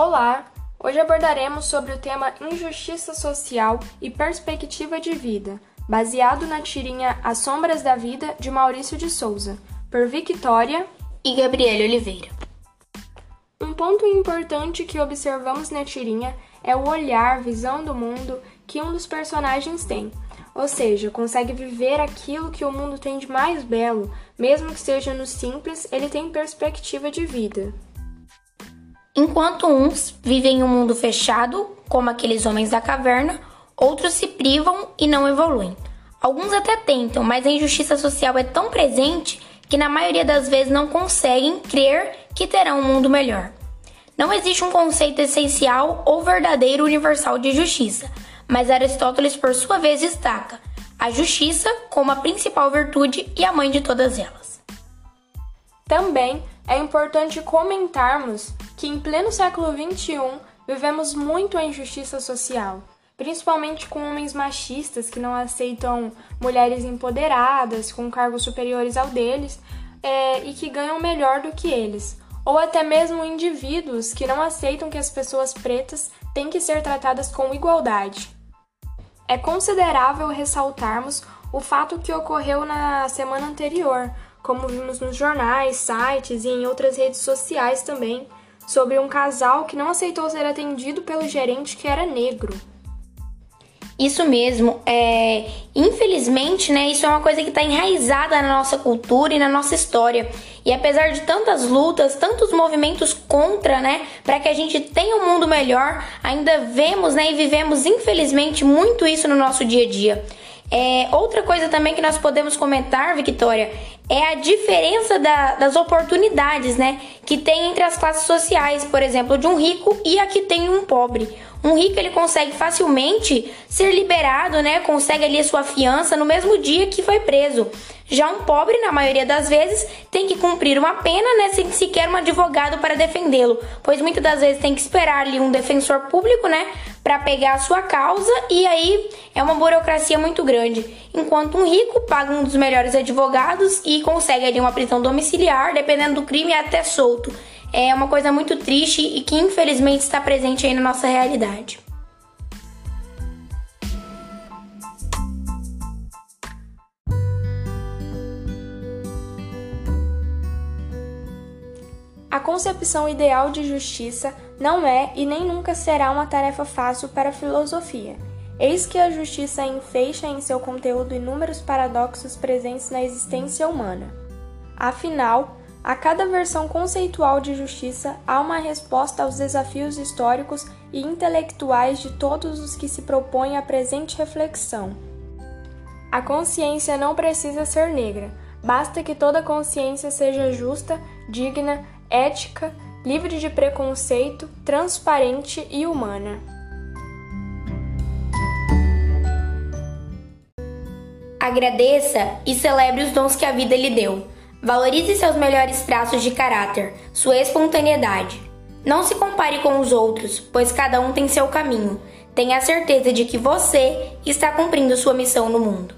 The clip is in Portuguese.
Olá! Hoje abordaremos sobre o tema Injustiça Social e Perspectiva de Vida, baseado na tirinha As Sombras da Vida de Maurício de Souza, por Victoria e Gabriele Oliveira. Um ponto importante que observamos na tirinha é o olhar, visão do mundo que um dos personagens tem, ou seja, consegue viver aquilo que o mundo tem de mais belo, mesmo que seja no simples, ele tem perspectiva de vida. Enquanto uns vivem em um mundo fechado, como aqueles homens da caverna, outros se privam e não evoluem. Alguns até tentam, mas a injustiça social é tão presente que na maioria das vezes não conseguem crer que terão um mundo melhor. Não existe um conceito essencial ou verdadeiro universal de justiça, mas Aristóteles, por sua vez, destaca a justiça como a principal virtude e a mãe de todas elas. Também é importante comentarmos que em pleno século XXI vivemos muito a injustiça social, principalmente com homens machistas que não aceitam mulheres empoderadas, com cargos superiores ao deles é, e que ganham melhor do que eles, ou até mesmo indivíduos que não aceitam que as pessoas pretas têm que ser tratadas com igualdade. É considerável ressaltarmos o fato que ocorreu na semana anterior, como vimos nos jornais, sites e em outras redes sociais também, sobre um casal que não aceitou ser atendido pelo gerente que era negro. Isso mesmo, é, infelizmente, né, isso é uma coisa que está enraizada na nossa cultura e na nossa história. E apesar de tantas lutas, tantos movimentos contra, né, para que a gente tenha um mundo melhor, ainda vemos, né, e vivemos infelizmente muito isso no nosso dia a dia. É, outra coisa também que nós podemos comentar, Victoria, é a diferença da, das oportunidades, né, que tem entre as classes sociais, por exemplo, de um rico e a que tem um pobre. Um rico ele consegue facilmente ser liberado, né, consegue ali a sua fiança no mesmo dia que foi preso. Já um pobre, na maioria das vezes, tem que cumprir uma pena, né, sem sequer um advogado para defendê-lo, pois muitas das vezes tem que esperar ali um defensor público, né, para pegar a sua causa e aí é uma burocracia muito grande. Enquanto um rico paga um dos melhores advogados e consegue ali uma prisão domiciliar, dependendo do crime, até solto. É uma coisa muito triste e que infelizmente está presente aí na nossa realidade. A concepção ideal de justiça não é e nem nunca será uma tarefa fácil para a filosofia. Eis que a justiça enfeixa em seu conteúdo inúmeros paradoxos presentes na existência humana. Afinal, a cada versão conceitual de justiça há uma resposta aos desafios históricos e intelectuais de todos os que se propõem a presente reflexão. A consciência não precisa ser negra, basta que toda consciência seja justa, digna, ética, livre de preconceito, transparente e humana. Agradeça e celebre os dons que a vida lhe deu. Valorize seus melhores traços de caráter, sua espontaneidade. Não se compare com os outros, pois cada um tem seu caminho. Tenha a certeza de que você está cumprindo sua missão no mundo.